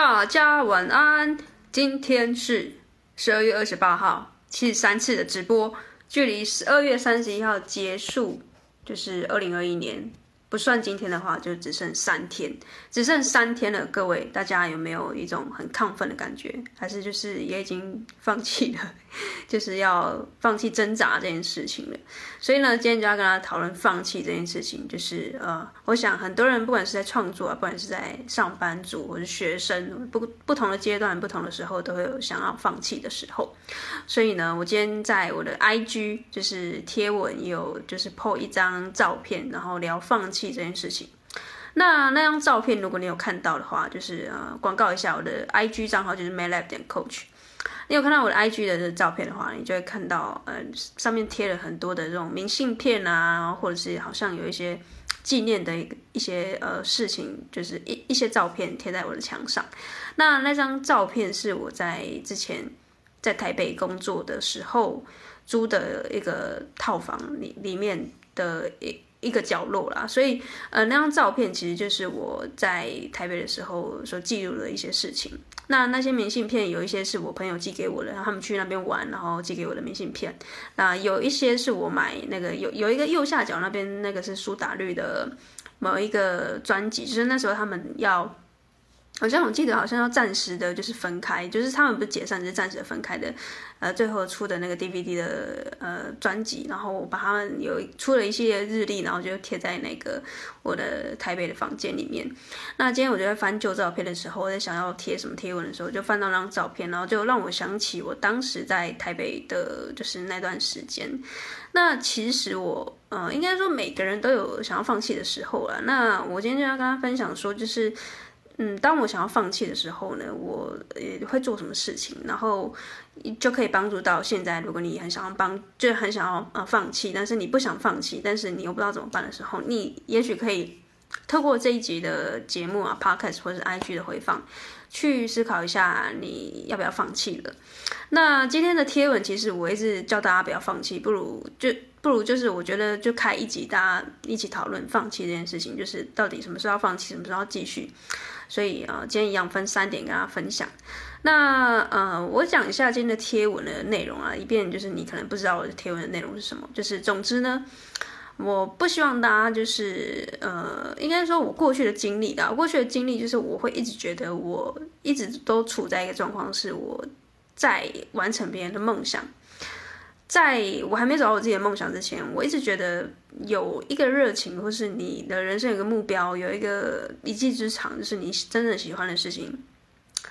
大家晚安。今天是十二月二十八号，七十三次的直播，距离十二月三十一号结束就是二零二一年。不算今天的话，就只剩三天，只剩三天了。各位，大家有没有一种很亢奋的感觉？还是就是也已经放弃了，就是要放弃挣扎这件事情了？所以呢，今天就要跟大家讨论放弃这件事情。就是呃，我想很多人不管是在创作啊，不管是在上班族或是学生，不不同的阶段、不同的时候，都会有想要放弃的时候。所以呢，我今天在我的 IG 就是贴文有就是 po 一张照片，然后聊放弃。这件事情，那那张照片，如果你有看到的话，就是呃，广告一下我的 IG 账号，就是 mylab 点 coach。你有看到我的 IG 的照片的话，你就会看到呃，上面贴了很多的这种明信片啊，或者是好像有一些纪念的一一些呃事情，就是一一些照片贴在我的墙上。那那张照片是我在之前在台北工作的时候租的一个套房里里面的一。一个角落啦，所以呃，那张照片其实就是我在台北的时候所记录的一些事情。那那些明信片有一些是我朋友寄给我的，然后他们去那边玩，然后寄给我的明信片。那有一些是我买那个有有一个右下角那边那个是苏打绿的某一个专辑，就是那时候他们要。好像我记得好像要暂时的，就是分开，就是他们不是解散，就是暂时的分开的。呃，最后出的那个 DVD 的呃专辑，然后我把他们有出了一系列日历，然后就贴在那个我的台北的房间里面。那今天我就在翻旧照片的时候，我在想要贴什么贴文的时候，就翻到那张照片，然后就让我想起我当时在台北的，就是那段时间。那其实我呃，应该说每个人都有想要放弃的时候了。那我今天就要跟他分享说，就是。嗯，当我想要放弃的时候呢，我也会做什么事情，然后就可以帮助到现在。如果你很想要帮，就很想要呃放弃，但是你不想放弃，但是你又不知道怎么办的时候，你也许可以透过这一集的节目啊，Podcast 或是 IG 的回放，去思考一下你要不要放弃了。那今天的贴文其实我一直叫大家不要放弃，不如就不如就是我觉得就开一集，大家一起讨论放弃这件事情，就是到底什么时候要放弃，什么时候要继续。所以啊，今天一样分三点跟大家分享。那呃，我讲一下今天的贴文的内容啊，以便就是你可能不知道我的贴文的内容是什么。就是总之呢，我不希望大家就是呃，应该说我过去的经历的，过去的经历就是我会一直觉得我一直都处在一个状况，是我在完成别人的梦想。在我还没找到我自己的梦想之前，我一直觉得有一个热情，或是你的人生有个目标，有一个一技之长，就是你真正喜欢的事情。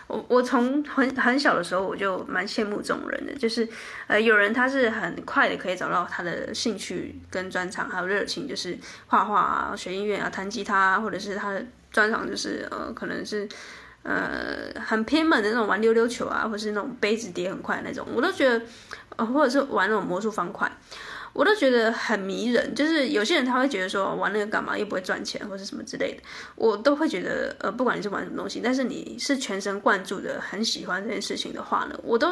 我我从很很小的时候我就蛮羡慕这种人的，就是呃有人他是很快的可以找到他的兴趣跟专长，还有热情，就是画画啊、学音乐啊、弹吉他，或者是他的专长就是呃可能是呃很偏门的那种玩溜溜球啊，或是那种杯子叠很快那种，我都觉得。或者是玩那种魔术方块，我都觉得很迷人。就是有些人他会觉得说玩那个干嘛，又不会赚钱，或者什么之类的，我都会觉得呃，不管你是玩什么东西，但是你是全神贯注的，很喜欢这件事情的话呢，我都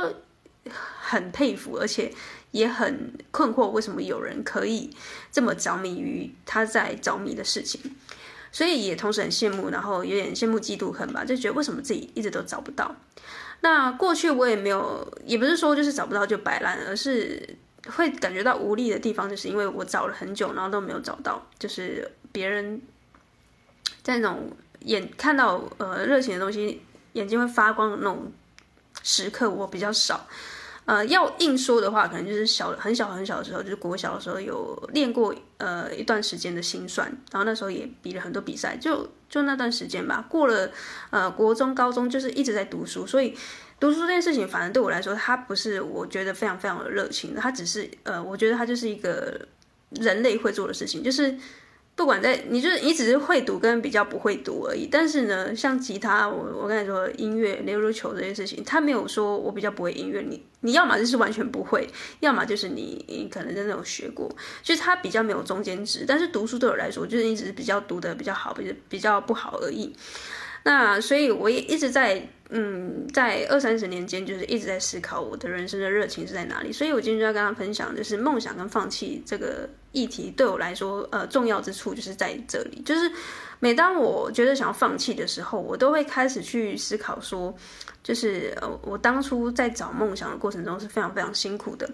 很佩服，而且也很困惑，为什么有人可以这么着迷于他在着迷的事情，所以也同时很羡慕，然后有点羡慕嫉妒恨吧，就觉得为什么自己一直都找不到。那过去我也没有，也不是说就是找不到就摆烂，而是会感觉到无力的地方，就是因为我找了很久，然后都没有找到。就是别人在那种眼看到呃热情的东西，眼睛会发光的那种时刻，我比较少。呃，要硬说的话，可能就是小很小很小的时候，就是国小的时候有练过呃一段时间的心算，然后那时候也比了很多比赛，就就那段时间吧。过了呃国中、高中，就是一直在读书，所以读书这件事情，反正对我来说，它不是我觉得非常非常的热情的，它只是呃，我觉得它就是一个人类会做的事情，就是。不管在，你就是你只是会读跟比较不会读而已。但是呢，像吉他，我我跟你说，音乐、溜溜球这些事情，他没有说我比较不会音乐。你你要么就是完全不会，要么就是你你可能真的有学过，就是他比较没有中间值。但是读书对我来说，就是一直比较读的比较好，比较比较不好而已。那所以我也一直在。嗯，在二三十年间，就是一直在思考我的人生的热情是在哪里。所以我今天就要跟他分享，就是梦想跟放弃这个议题对我来说，呃，重要之处就是在这里。就是每当我觉得想要放弃的时候，我都会开始去思考说，就是呃，我当初在找梦想的过程中是非常非常辛苦的。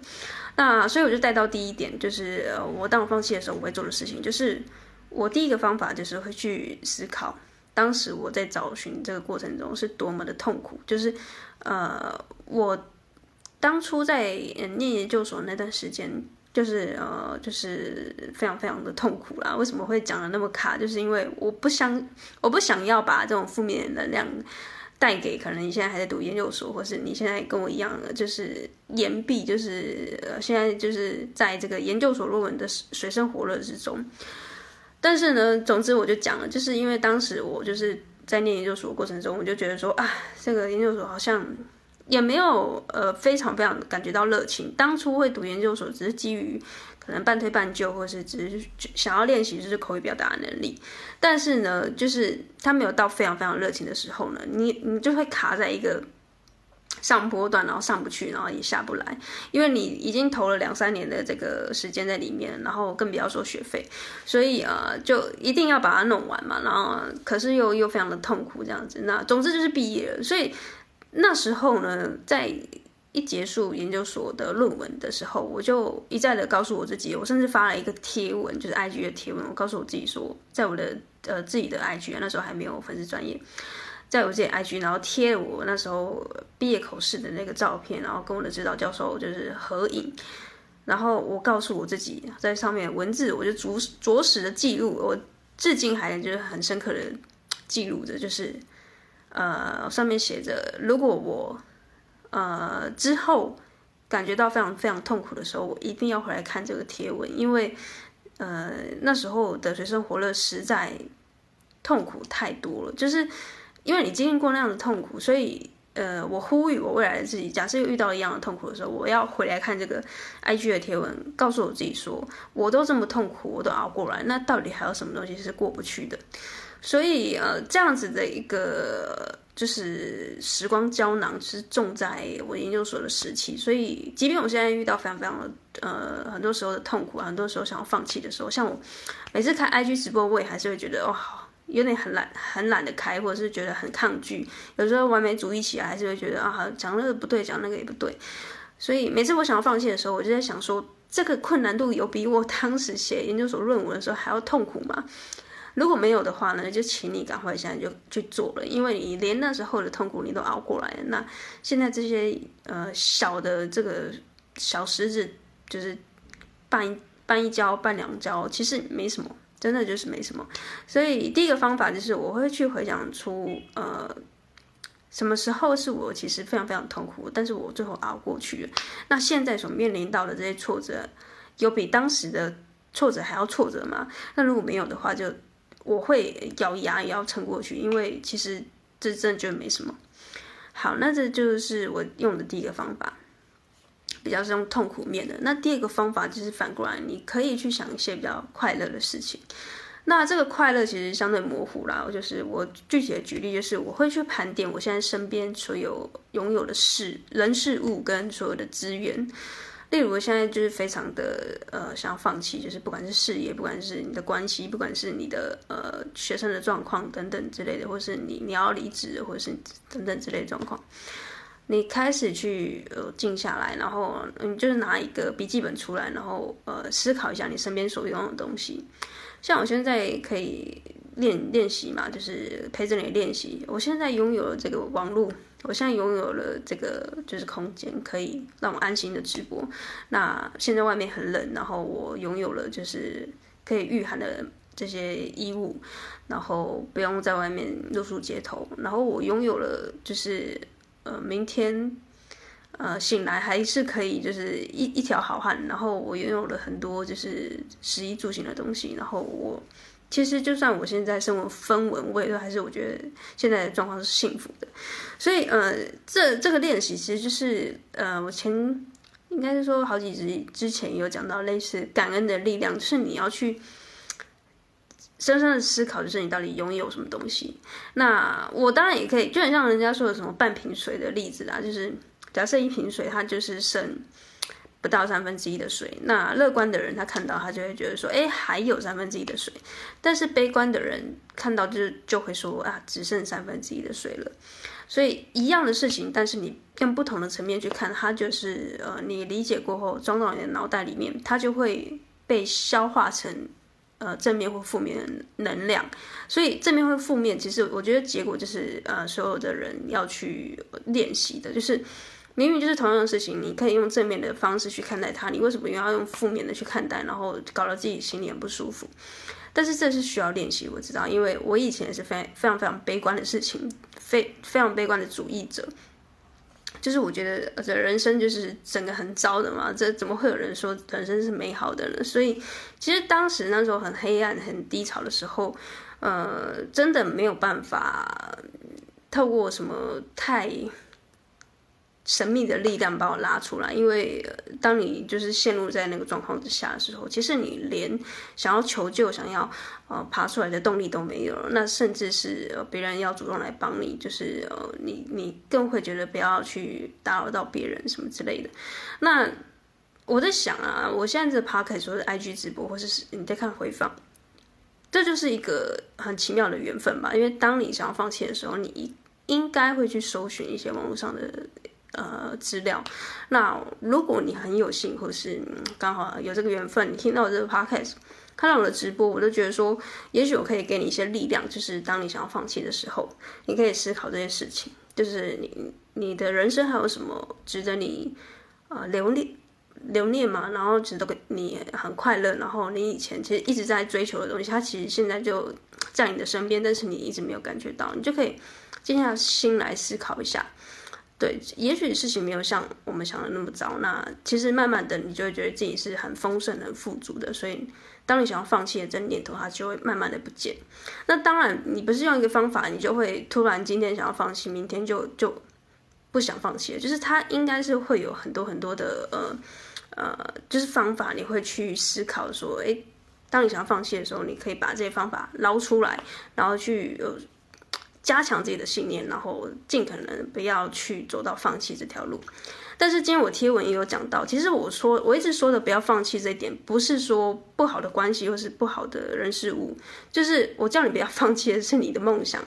那所以我就带到第一点，就是呃，我当我放弃的时候，我会做的事情，就是我第一个方法就是会去思考。当时我在找寻这个过程中是多么的痛苦，就是，呃，我当初在念研究所那段时间，就是呃，就是非常非常的痛苦啦。为什么会讲的那么卡？就是因为我不想，我不想要把这种负面能量带给可能你现在还在读研究所，或是你现在跟我一样的，就是延毕，就是呃，现在就是在这个研究所论文的水深火热之中。但是呢，总之我就讲了，就是因为当时我就是在念研究所过程中，我就觉得说啊，这个研究所好像也没有呃非常非常感觉到热情。当初会读研究所，只是基于可能半推半就，或是只是想要练习就是口语表达能力。但是呢，就是他没有到非常非常热情的时候呢，你你就会卡在一个。上坡段，然后上不去，然后也下不来，因为你已经投了两三年的这个时间在里面，然后更不要说学费，所以呃，就一定要把它弄完嘛。然后可是又又非常的痛苦这样子。那总之就是毕业了。所以那时候呢，在一结束研究所的论文的时候，我就一再的告诉我自己，我甚至发了一个贴文，就是 IG 的贴文，我告诉我自己说，在我的呃自己的 IG 那时候还没有粉丝专业。在我自己 IG，然后贴了我那时候毕业口试的那个照片，然后跟我的指导教授就是合影，然后我告诉我自己，在上面文字我就着着实的记录，我至今还就是很深刻的记录着，就是呃上面写着，如果我呃之后感觉到非常非常痛苦的时候，我一定要回来看这个贴文，因为呃那时候的水深火热实在痛苦太多了，就是。因为你经历过那样的痛苦，所以呃，我呼吁我未来的自己，假设又遇到一样的痛苦的时候，我要回来看这个 IG 的贴文，告诉我自己说，我都这么痛苦，我都熬过来，那到底还有什么东西是过不去的？所以呃，这样子的一个就是时光胶囊，是种在我研究所的时期。所以，即便我现在遇到非常非常的呃很多时候的痛苦，很多时候想要放弃的时候，像我每次看 IG 直播，我也还是会觉得哦。有点很懒，很懒得开，或者是觉得很抗拒。有时候完美主义起来，还是会觉得啊，讲那个不对，讲那个也不对。所以每次我想要放弃的时候，我就在想说，这个困难度有比我当时写研究所论文的时候还要痛苦吗？如果没有的话呢，就请你赶快现在就去做了，因为你连那时候的痛苦你都熬过来了。那现在这些呃小的这个小石子，就是绊一绊一跤，绊两跤，其实没什么。真的就是没什么，所以第一个方法就是我会去回想出，呃，什么时候是我其实非常非常痛苦，但是我最后熬过去了。那现在所面临到的这些挫折，有比当时的挫折还要挫折吗？那如果没有的话，就我会咬牙也要撑过去，因为其实这真的就没什么。好，那这就是我用的第一个方法。比较是用痛苦面的。那第二个方法就是反过来，你可以去想一些比较快乐的事情。那这个快乐其实相对模糊啦。就是我具体的举例，就是我会去盘点我现在身边所有拥有的事、人、事物跟所有的资源。例如，我现在就是非常的呃想要放弃，就是不管是事业，不管是你的关系，不管是你的呃学生的状况等等之类的，或是你你要离职，或是等等之类的状况。你开始去呃静下来，然后你就是拿一个笔记本出来，然后呃思考一下你身边所拥有的东西。像我现在可以练练习嘛，就是陪着你练习。我现在拥有了这个网络，我现在拥有了这个就是空间，可以让我安心的直播。那现在外面很冷，然后我拥有了就是可以御寒的这些衣物，然后不用在外面露宿街头。然后我拥有了就是。呃，明天，呃，醒来还是可以，就是一一条好汉。然后我拥有了很多就是食衣住行的东西。然后我其实就算我现在生活分文，我也都还是我觉得现在的状况是幸福的。所以，呃，这这个练习其实就是呃，我前应该是说好几集之前有讲到类似感恩的力量，就是你要去深深的思考，就是你到底拥有什么东西。那我当然也可以，就很像人家说的什么半瓶水的例子啦，就是假设一瓶水它就是剩不到三分之一的水，那乐观的人他看到他就会觉得说，哎，还有三分之一的水。但是悲观的人看到就就会说啊，只剩三分之一的水了。所以一样的事情，但是你用不同的层面去看，它就是呃，你理解过后装到你的脑袋里面，它就会被消化成。呃，正面或负面的能量，所以正面或负面，其实我觉得结果就是，呃，所有的人要去练习的，就是明明就是同样的事情，你可以用正面的方式去看待它，你为什么要用负面的去看待，然后搞得自己心里很不舒服？但是这是需要练习，我知道，因为我以前是非非常非常悲观的事情，非非常悲观的主义者。就是我觉得这人生就是整个很糟的嘛，这怎么会有人说人生是美好的呢？所以其实当时那时候很黑暗、很低潮的时候，呃，真的没有办法透过什么太。神秘的力量把我拉出来，因为当你就是陷入在那个状况之下的时候，其实你连想要求救、想要呃爬出来的动力都没有了。那甚至是别人要主动来帮你，就是呃你你更会觉得不要去打扰到别人什么之类的。那我在想啊，我现在这 podcast 说是 IG 直播，或是你在看回放，这就是一个很奇妙的缘分吧。因为当你想要放弃的时候，你应该会去搜寻一些网络上的。呃，资料。那如果你很有幸，或是刚好有这个缘分，你听到我这个 podcast，看到我的直播，我都觉得说，也许我可以给你一些力量，就是当你想要放弃的时候，你可以思考这些事情，就是你你的人生还有什么值得你呃留恋留念嘛？然后值得你很快乐，然后你以前其实一直在追求的东西，它其实现在就在你的身边，但是你一直没有感觉到，你就可以静下心来思考一下。对，也许事情没有像我们想的那么糟。那其实慢慢的，你就会觉得自己是很丰盛、很富足的。所以，当你想要放弃的这念头，它就会慢慢的不见。那当然，你不是用一个方法，你就会突然今天想要放弃，明天就就不想放弃了。就是它应该是会有很多很多的呃呃，就是方法，你会去思考说，诶，当你想要放弃的时候，你可以把这些方法捞出来，然后去呃。加强自己的信念，然后尽可能不要去走到放弃这条路。但是今天我贴文也有讲到，其实我说我一直说的不要放弃这一点，不是说不好的关系或是不好的人事物，就是我叫你不要放弃的是你的梦想。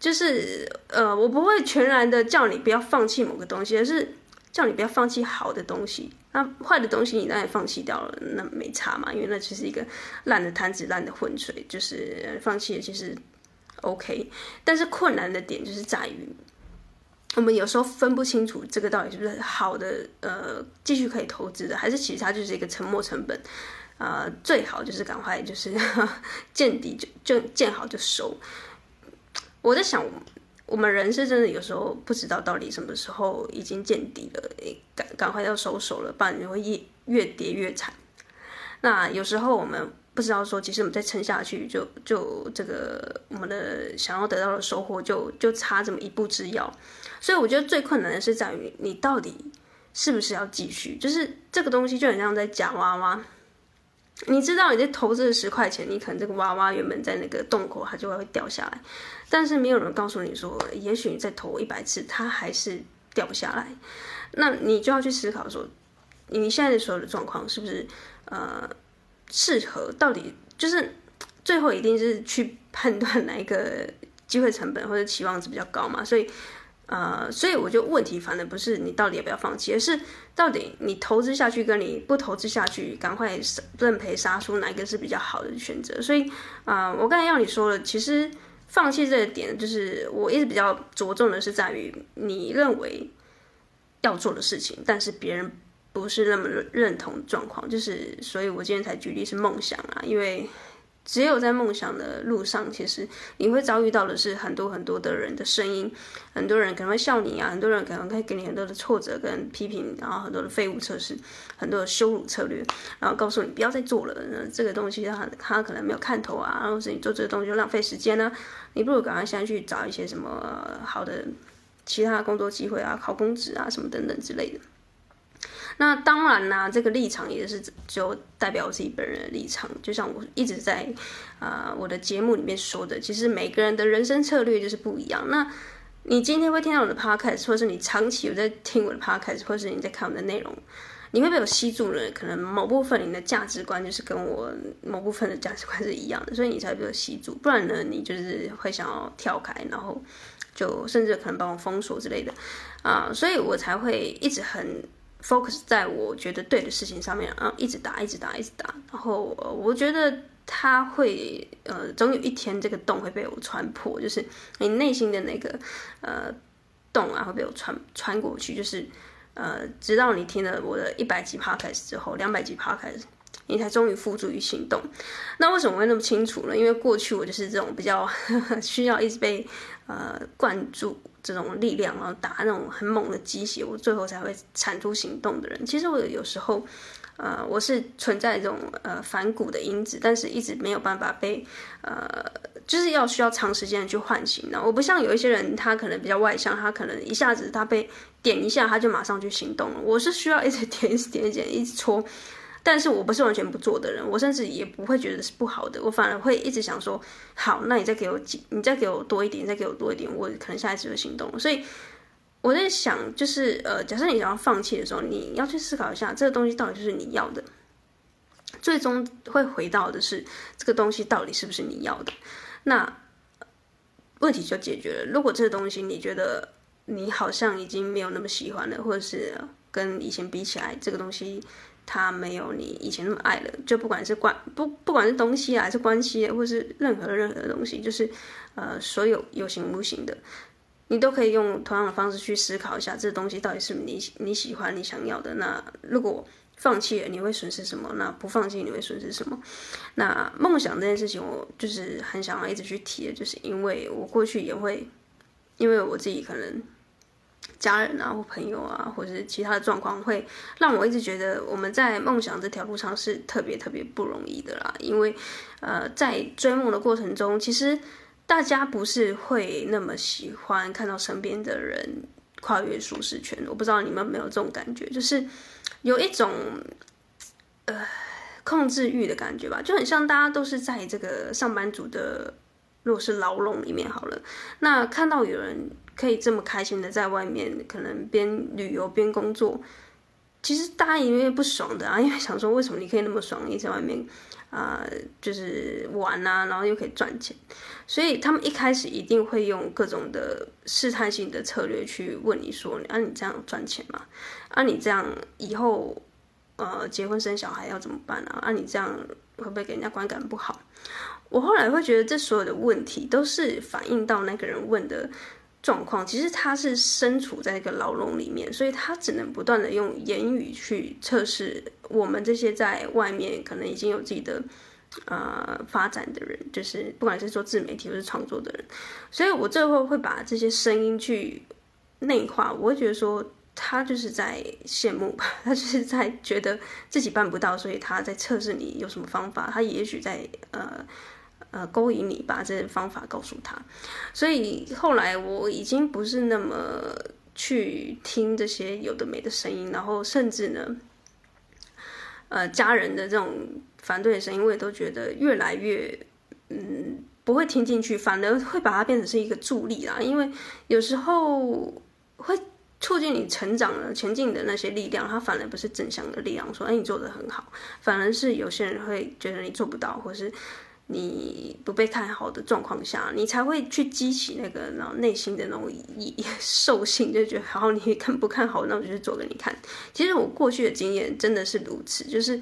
就是呃，我不会全然的叫你不要放弃某个东西，而是叫你不要放弃好的东西。那坏的东西你当然放弃掉了，那没差嘛，因为那只是一个烂的摊子、烂的浑水，就是放弃了其实。OK，但是困难的点就是在于，我们有时候分不清楚这个到底是不是好的，呃，继续可以投资的，还是其实它就是一个沉没成本，呃，最好就是赶快就是 见底就就见好就收。我在想，我们人是真的有时候不知道到底什么时候已经见底了，赶赶快要收手了，不然你会越越跌越惨。那有时候我们。不知道说，其实我们再撑下去就，就就这个我们的想要得到的收获就就差这么一步之遥。所以我觉得最困难的是在于你到底是不是要继续。就是这个东西就很像在夹娃娃，你知道你在投资十块钱，你可能这个娃娃原本在那个洞口它就会掉下来，但是没有人告诉你说，也许你再投一百次，它还是掉不下来。那你就要去思考说，你现在的所有的状况是不是呃？适合到底就是最后一定是去判断哪一个机会成本或者期望值比较高嘛，所以呃，所以我觉得问题反而不是你到底要不要放弃，而是到底你投资下去跟你不投资下去，赶快认赔杀出哪一个是比较好的选择。所以啊、我刚才要你说了，其实放弃这个点，就是我一直比较着重的是在于你认为要做的事情，但是别人。不是那么认同状况，就是，所以我今天才举例是梦想啊，因为只有在梦想的路上，其实你会遭遇到的是很多很多的人的声音，很多人可能会笑你啊，很多人可能会给你很多的挫折跟批评，然后很多的废物测试，很多的羞辱策略，然后告诉你不要再做了，那这个东西他他可能没有看头啊，然后是你做这个东西就浪费时间呢，你不如赶快现在去找一些什么好的其他工作机会啊，考公职啊什么等等之类的。那当然啦，这个立场也是就代表我自己本人的立场。就像我一直在啊、呃、我的节目里面说的，其实每个人的人生策略就是不一样。那你今天会听到我的 podcast，或者是你长期有在听我的 podcast，或者是你在看我的内容，你会被我吸住了。可能某部分你的价值观就是跟我某部分的价值观是一样的，所以你才会被我吸住。不然呢，你就是会想要跳开，然后就甚至可能把我封锁之类的啊、所以我才会一直很 focus 在我觉得对的事情上面然后，一直打，一直打，一直打。然后我觉得。他会呃，总有一天这个洞会被我穿破，就是你内心的那个呃洞啊，会被我穿穿过去，就是呃，直到你听了我的一百集 podcast 之后，两百集 podcast，你才终于付诸于行动。那为什么会那么清楚呢？因为过去我就是这种比较呵 呵需要一直被呃灌注这种力量，然后打那种很猛的鸡血，我最后才会产出行动的人。其实我有时候。呃，我是存在这种呃反骨的因子，但是一直没有办法被呃，就是要需要长时间的去唤醒的。我不像有一些人，他可能比较外向，他可能一下子他被点一下，他就马上去行动了。我是需要一直点、一直点、一直点、一直戳，但是我不是完全不做的人，我甚至也不会觉得是不好的，我反而会一直想说，好，那你再给我几，你再给我多一点，再给我多一点，我可能下一次就行动。所以。我在想，就是呃，假设你想要放弃的时候，你要去思考一下，这个东西到底就是你要的，最终会回到的是这个东西到底是不是你要的，那问题就解决了。如果这个东西你觉得你好像已经没有那么喜欢了，或者是跟以前比起来，这个东西他没有你以前那么爱了，就不管是关不不管是东西啊，还是关系，或是任何任何的东西，就是呃，所有有形无形的。你都可以用同样的方式去思考一下，这东西到底是你你喜欢、你想要的。那如果放弃了，你会损失什么？那不放弃，你会损失什么？那梦想这件事情，我就是很想要一直去提的，就是因为我过去也会，因为我自己可能家人啊或朋友啊，或者是其他的状况，会让我一直觉得我们在梦想这条路上是特别特别不容易的啦。因为呃，在追梦的过程中，其实。大家不是会那么喜欢看到身边的人跨越舒适圈，我不知道你们有没有这种感觉，就是有一种呃控制欲的感觉吧，就很像大家都是在这个上班族的，如果是牢笼里面好了，那看到有人可以这么开心的在外面，可能边旅游边工作，其实大家因为不爽的啊，因为想说为什么你可以那么爽，你在外面。啊、就是玩啊，然后又可以赚钱，所以他们一开始一定会用各种的试探性的策略去问你说：“啊，你这样赚钱吗？啊，你这样以后呃结婚生小孩要怎么办啊？啊，你这样会不会给人家观感不好？”我后来会觉得，这所有的问题都是反映到那个人问的。状况其实他是身处在一个牢笼里面，所以他只能不断的用言语去测试我们这些在外面可能已经有自己的呃发展的人，就是不管是做自媒体或是创作的人，所以我最后会把这些声音去内化，我会觉得说他就是在羡慕吧，他就是在觉得自己办不到，所以他在测试你有什么方法，他也许在呃。呃，勾引你，把这个方法告诉他。所以后来我已经不是那么去听这些有的没的声音，然后甚至呢，呃，家人的这种反对的声音，我也都觉得越来越，嗯，不会听进去，反而会把它变成是一个助力啦。因为有时候会促进你成长的、前进的那些力量，它反而不是正向的力量，说，哎，你做得很好，反而是有些人会觉得你做不到，或是。你不被看好的状况下，你才会去激起那个然后内心的那种 兽性，就觉得好，你看不看好，那我就去做给你看。其实我过去的经验真的是如此，就是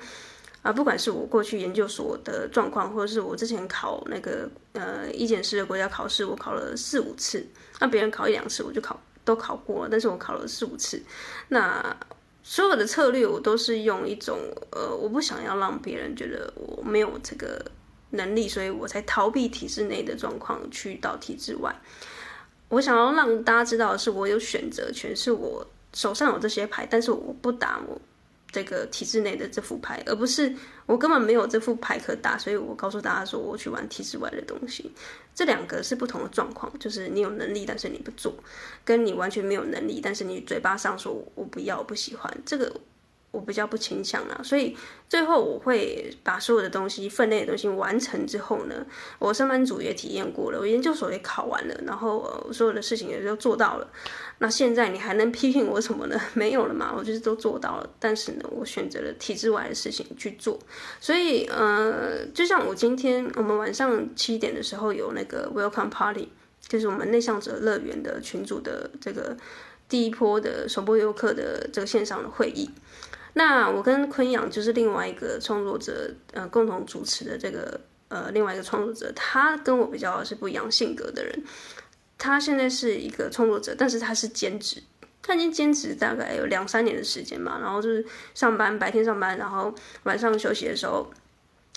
啊，不管是我过去研究所的状况，或者是我之前考那个呃一检师的国家考试，我考了四五次，那别人考一两次，我就考都考过，但是我考了四五次，那所有的策略我都是用一种呃，我不想要让别人觉得我没有这个。能力，所以我才逃避体制内的状况，去到体制外。我想要让大家知道的是，我有选择权，是我手上有这些牌，但是我不打我这个体制内的这副牌，而不是我根本没有这副牌可打，所以我告诉大家说，我去玩体制外的东西。这两个是不同的状况，就是你有能力，但是你不做，跟你完全没有能力，但是你嘴巴上说我不要，不喜欢这个。我比较不倾向啦，所以最后我会把所有的东西、分内的东西完成之后呢，我上班族也体验过了，我研究所也考完了，然后、呃、所有的事情也都做到了。那现在你还能批评我什么呢？没有了嘛，我就是都做到了。但是呢，我选择了体制外的事情去做。所以呃，就像我今天我们晚上七点的时候有那个 Welcome Party，就是我们内向者乐园的群组的这个第一波的首播游客的这个线上的会议。那我跟坤阳就是另外一个创作者，呃，共同主持的这个呃另外一个创作者，他跟我比较是不一样性格的人。他现在是一个创作者，但是他是兼职，他已经兼职大概有两三年的时间嘛，然后就是上班，白天上班，然后晚上休息的时候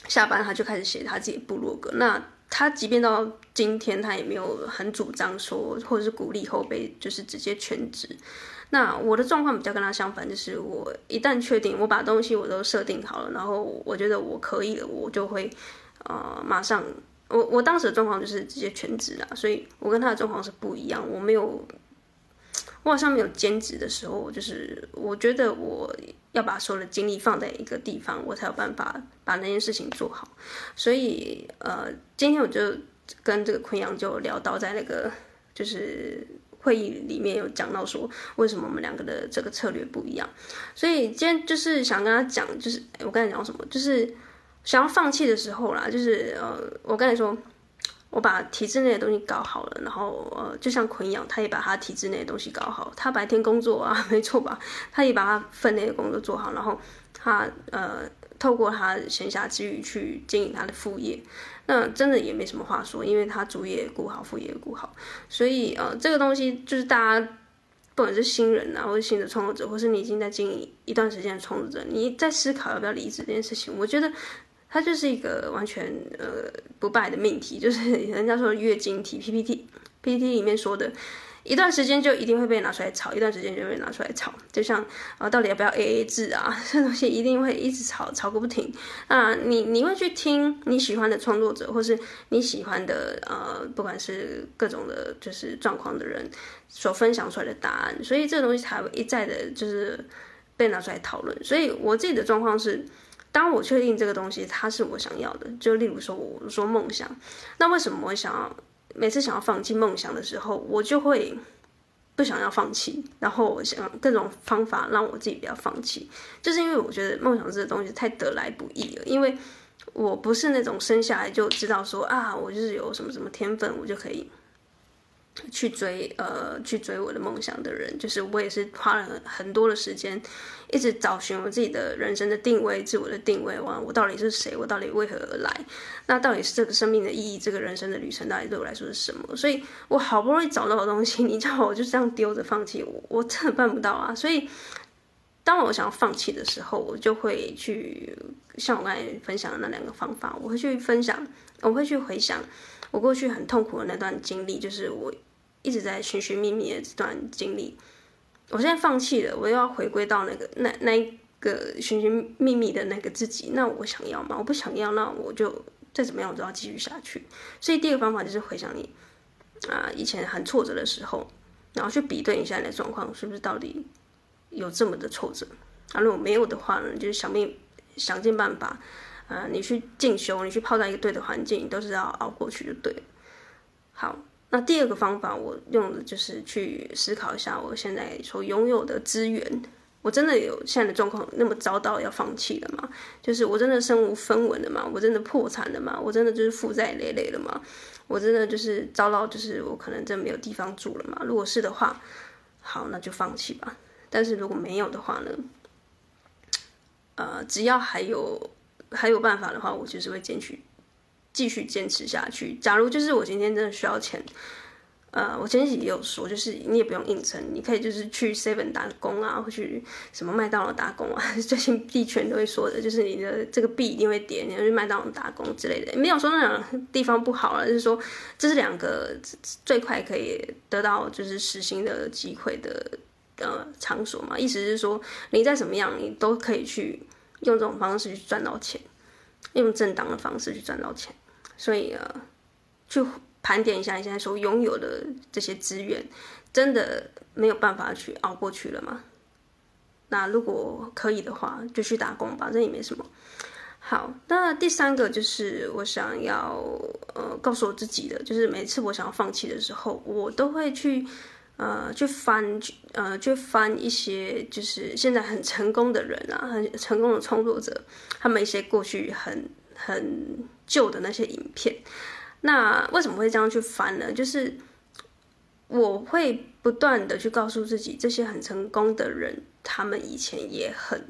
下班，他就开始写他自己部落格。那他即便到今天，他也没有很主张说，或者是鼓励后辈就是直接全职。那我的状况比较跟他相反，就是我一旦确定我把东西我都设定好了，然后我觉得我可以了，我就会呃马上，我我当时的状况就是直接全职啦，所以我跟他的状况是不一样，我没有，我好像没有兼职的时候，就是我觉得我要把所有的精力放在一个地方，我才有办法把那件事情做好，所以呃今天我就跟这个昆阳就聊到在那个就是。会议里面有讲到说，为什么我们两个的这个策略不一样，所以今天就是想跟他讲，就是我刚才讲什么，就是想要放弃的时候啦，就是呃，我刚才说，我把体制内的东西搞好了，然后呃，就像坤一样，他也把他体制内的东西搞好，他白天工作啊，没错吧？他也把他分内的工作做好，然后他呃，透过他闲暇之余去经营他的副业。那真的也没什么话说，因为他主业顾好，副业顾好，所以呃，这个东西就是大家不管是新人啊，或者新的创作者，或是你已经在经营一段时间的创作者，你在思考要不要离职这件事情，我觉得它就是一个完全呃不败的命题，就是人家说月经题，PPT PPT 里面说的。一段时间就一定会被拿出来炒，一段时间就会被拿出来炒，就像啊，到底要不要 AA 制啊？这东西一定会一直炒，炒个不停啊！你你会去听你喜欢的创作者，或是你喜欢的呃，不管是各种的，就是状况的人所分享出来的答案，所以这个东西才会一再的，就是被拿出来讨论。所以我自己的状况是，当我确定这个东西它是我想要的，就例如说我说梦想，那为什么我想要？每次想要放弃梦想的时候，我就会不想要放弃，然后我想各种方法让我自己不要放弃，就是因为我觉得梦想这个东西太得来不易了，因为我不是那种生下来就知道说啊，我就是有什么什么天分，我就可以。去追呃，去追我的梦想的人，就是我也是花了很多的时间，一直找寻我自己的人生的定位，自我的定位。哇，我到底是谁？我到底为何而来？那到底是这个生命的意义？这个人生的旅程到底对我来说是什么？所以我好不容易找到的东西，你叫我就这样丢着放弃，我我真的办不到啊！所以当我想要放弃的时候，我就会去像我刚才分享的那两个方法，我会去分享，我会去回想我过去很痛苦的那段经历，就是我。一直在寻寻觅觅的这段经历，我现在放弃了，我又要回归到那个那那一个寻寻觅觅的那个自己。那我想要吗？我不想要，那我就再怎么样，我都要继续下去。所以第一个方法就是回想你啊以前很挫折的时候，然后去比对一下你的状况是不是到底有这么的挫折。啊，如果没有的话呢，就是想尽想尽办法啊，你去进修，你去泡在一个对的环境，你都是要熬过去就对了。好。那第二个方法，我用的就是去思考一下我现在所拥有的资源。我真的有现在的状况那么糟到要放弃了吗？就是我真的身无分文了吗？我真的破产了吗？我真的就是负债累累了吗？我真的就是糟到就是我可能真没有地方住了吗？如果是的话，好，那就放弃吧。但是如果没有的话呢？呃，只要还有还有办法的话，我就是会坚持。继续坚持下去。假如就是我今天真的需要钱，呃，我前几集也有说，就是你也不用硬撑，你可以就是去 Seven 打工啊，或去什么麦当劳打工啊。最近币圈都会说的，就是你的这个币一定会跌，你要去麦当劳打工之类的。没有说那两个地方不好了，就是说这是两个最快可以得到就是实薪的机会的呃场所嘛。意思是说你在什么样，你都可以去用这种方式去赚到钱，用正当的方式去赚到钱。所以呃，去盘点一下你现在所拥有的这些资源，真的没有办法去熬过去了吗？那如果可以的话，就去打工吧，这也没什么。好，那第三个就是我想要呃告诉我自己的，就是每次我想要放弃的时候，我都会去呃去翻去呃去翻一些就是现在很成功的人啊，很成功的创作者，他们一些过去很很旧的那些影片。那为什么会这样去翻呢？就是我会不断的去告诉自己，这些很成功的人，他们以前也很。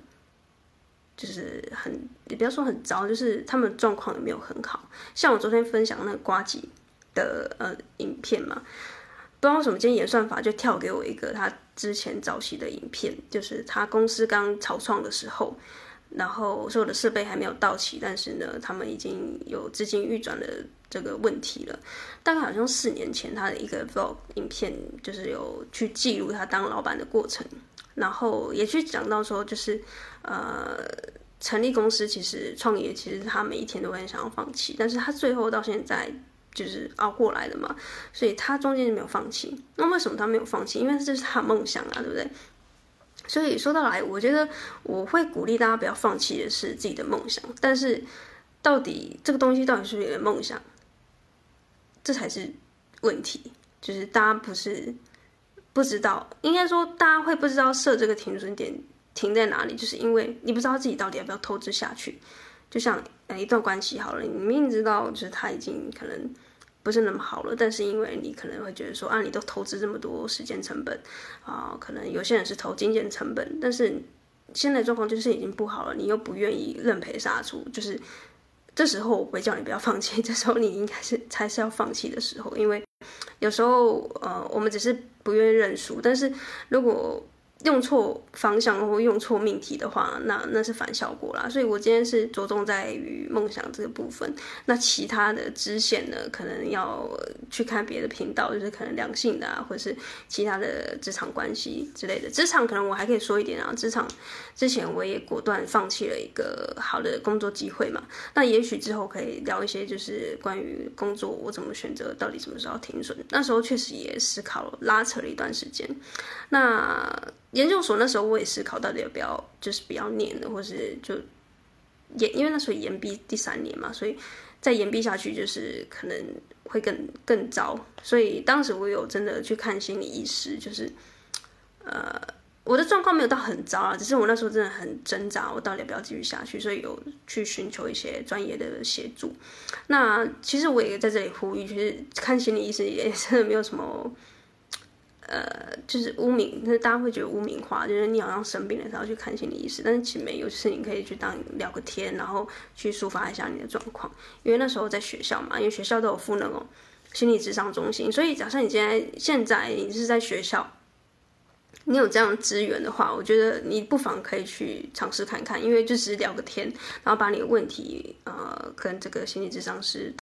就是很，也不要说很糟，就是他们状况也没有很好。像我昨天分享那个瓜吉的呃影片嘛，不知道为什么今天演算法就跳给我一个他之前早期的影片，就是他公司刚草创的时候，然后所有的设备还没有到齐，但是呢，他们已经有资金预转的这个问题了。大概好像四年前他的一个 vlog 影片，就是有去记录他当老板的过程。然后也去讲到说，就是，呃，成立公司其实创业，其实他每一天都很想要放弃，但是他最后到现在就是熬过来的嘛，所以他中间就没有放弃。那为什么他没有放弃？因为这是他梦想啊，对不对？所以说到来，我觉得我会鼓励大家不要放弃的是自己的梦想，但是到底这个东西到底是不是你的梦想，这才是问题，就是大家不是。不知道，应该说大家会不知道设这个停损点停在哪里，就是因为你不知道自己到底要不要投资下去。就像一段关系好了，你明明知道就是他已经可能不是那么好了，但是因为你可能会觉得说啊，你都投资这么多时间成本啊，可能有些人是投金钱成本，但是现在状况就是已经不好了，你又不愿意认赔杀出，就是这时候我会叫你不要放弃，这时候你应该是才是要放弃的时候，因为有时候呃我们只是。不愿意认输，但是如果用错方向或用错命题的话，那那是反效果啦。所以我今天是着重在于梦想这个部分，那其他的支线呢，可能要去看别的频道，就是可能良性的啊，或者是其他的职场关系之类的。职场可能我还可以说一点啊，职场之前我也果断放弃了一个好的工作机会嘛。那也许之后可以聊一些，就是关于工作我怎么选择，到底什么时候停损。那时候确实也思考，拉扯了一段时间。那。研究所那时候我也思考到底要不要，就是不要念了，或是就延，因为那时候延毕第三年嘛，所以再延毕下去就是可能会更更糟。所以当时我有真的去看心理医师，就是呃我的状况没有到很糟啊，只是我那时候真的很挣扎，我到底要不要继续下去，所以有去寻求一些专业的协助。那其实我也在这里呼吁，就是看心理医师也真的没有什么。呃，就是污名，就是大家会觉得污名化，就是你好像生病了才要去看心理医师，但是其实没有，就是你可以去当聊个天，然后去抒发一下你的状况。因为那时候在学校嘛，因为学校都有附那种心理智商中心，所以假设你现在现在你是在学校，你有这样的资源的话，我觉得你不妨可以去尝试看看，因为就只是聊个天，然后把你的问题呃跟这个心理智商师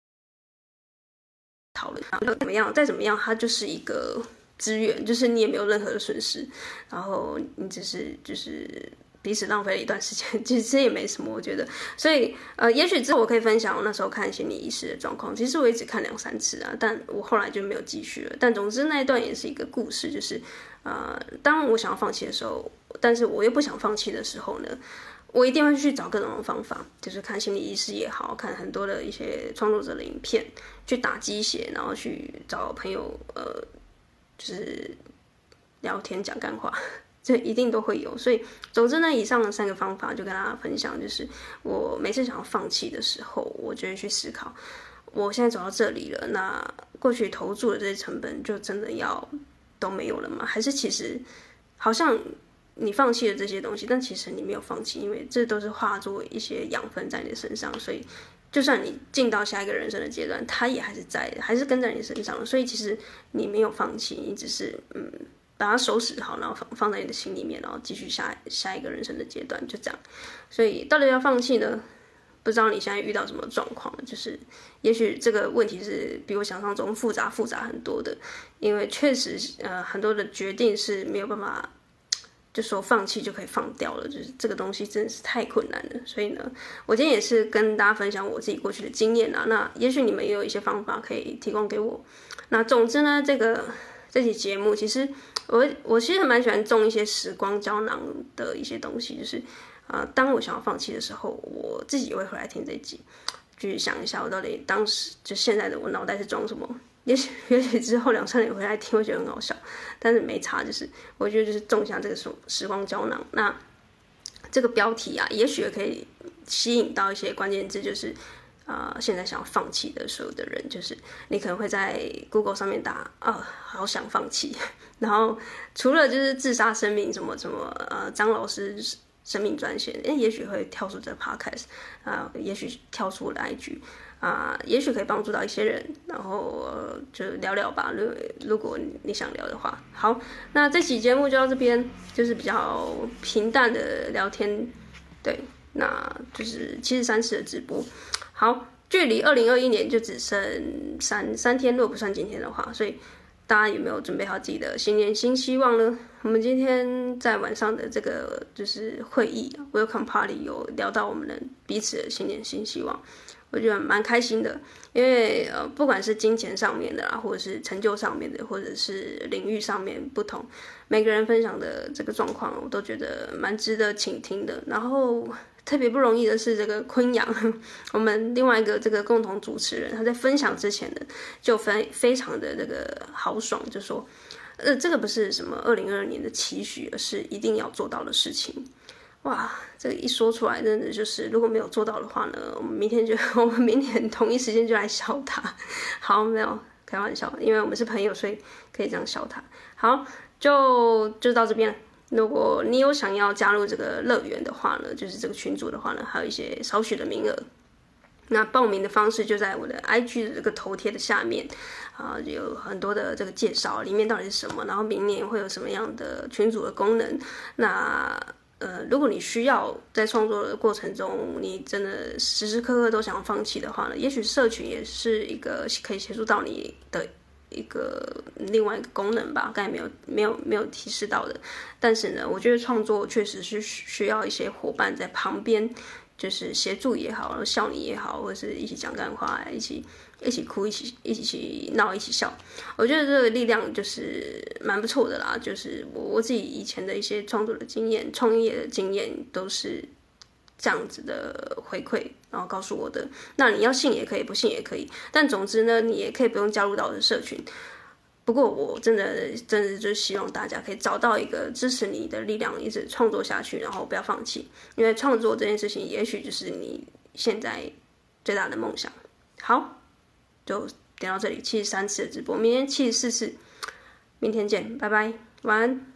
讨论，然后怎么样，再怎么样，它就是一个。资源就是你也没有任何的损失，然后你只是就是彼此浪费了一段时间，其实也没什么，我觉得。所以呃，也许之后我可以分享我那时候看心理医师的状况。其实我也只看两三次啊，但我后来就没有继续了。但总之那一段也是一个故事，就是呃，当我想要放弃的时候，但是我又不想放弃的时候呢，我一定会去找各种方法，就是看心理医师也好，看很多的一些创作者的影片，去打鸡血，然后去找朋友呃。就是聊天讲干话，这一定都会有。所以，总之呢，以上的三个方法就跟大家分享。就是我每次想要放弃的时候，我就会去思考：我现在走到这里了，那过去投注的这些成本，就真的要都没有了吗？还是其实好像你放弃了这些东西，但其实你没有放弃，因为这都是化作一些养分在你的身上，所以。就算你进到下一个人生的阶段，他也还是在，还是跟在你身上。所以其实你没有放弃，你只是嗯，把它收拾好，然后放放在你的心里面，然后继续下下一个人生的阶段，就这样。所以到底要放弃呢？不知道你现在遇到什么状况？就是也许这个问题是比我想象中复杂复杂很多的，因为确实呃很多的决定是没有办法。就说放弃就可以放掉了，就是这个东西真的是太困难了。所以呢，我今天也是跟大家分享我自己过去的经验啊。那也许你们也有一些方法可以提供给我。那总之呢，这个这期节目，其实我我其实蛮喜欢种一些时光胶囊的一些东西，就是啊、当我想要放弃的时候，我自己也会回来听这集，去想一下我到底当时就现在的我脑袋是装什么。也许也许之后两三年回来听，会觉得很好笑，但是没差，就是我觉得就是种下这个时时光胶囊。那这个标题啊，也许也可以吸引到一些关键字，就是啊、呃，现在想要放弃的所有的人，就是你可能会在 Google 上面打啊、好想放弃。然后除了就是自杀生命什么什么呃，张老师生命专线，诶，也许会跳出这 Podcast 啊、也许跳出我的 IG。啊，也许可以帮助到一些人，然后、就聊聊吧。如如果你想聊的话，好，那这期节目就到这边，就是比较平淡的聊天，对，那就是七十三次的直播。好，距离二零二一年就只剩三三天，若不算今天的话，所以大家有没有准备好自己的新年新希望呢？我们今天在晚上的这个就是会议 Welcome Party 有聊到我们的彼此的新年新希望。我觉得蛮开心的，因为呃，不管是金钱上面的啦，或者是成就上面的，或者是领域上面不同，每个人分享的这个状况，我都觉得蛮值得倾听的。然后特别不容易的是，这个昆阳，我们另外一个这个共同主持人，他在分享之前呢，就非非常的这个豪爽，就说，呃，这个不是什么二零二二年的期许，而是一定要做到的事情。哇，这个一说出来，真的就是如果没有做到的话呢，我们明天就 我们明天同一时间就来笑他。好，没有开玩笑，因为我们是朋友，所以可以这样笑他。好，就就到这边了。如果你有想要加入这个乐园的话呢，就是这个群组的话呢，还有一些少许的名额。那报名的方式就在我的 IG 的这个头贴的下面啊，有很多的这个介绍，里面到底是什么，然后明年会有什么样的群组的功能。那呃，如果你需要在创作的过程中，你真的时时刻刻都想放弃的话呢，也许社群也是一个可以协助到你的一个另外一个功能吧。刚才没有没有没有提示到的，但是呢，我觉得创作确实是需要一些伙伴在旁边。就是协助也好，然后笑你也好，或者是一起讲干话，一起一起哭，一起一起闹，一起笑。我觉得这个力量就是蛮不错的啦。就是我我自己以前的一些创作的经验、创业的经验都是这样子的回馈，然后告诉我的。那你要信也可以，不信也可以。但总之呢，你也可以不用加入到我的社群。不过我真的真的就希望大家可以找到一个支持你的力量，一直创作下去，然后不要放弃，因为创作这件事情也许就是你现在最大的梦想。好，就点到这里，七十三次的直播，明天七十四次，明天见，拜拜，晚安。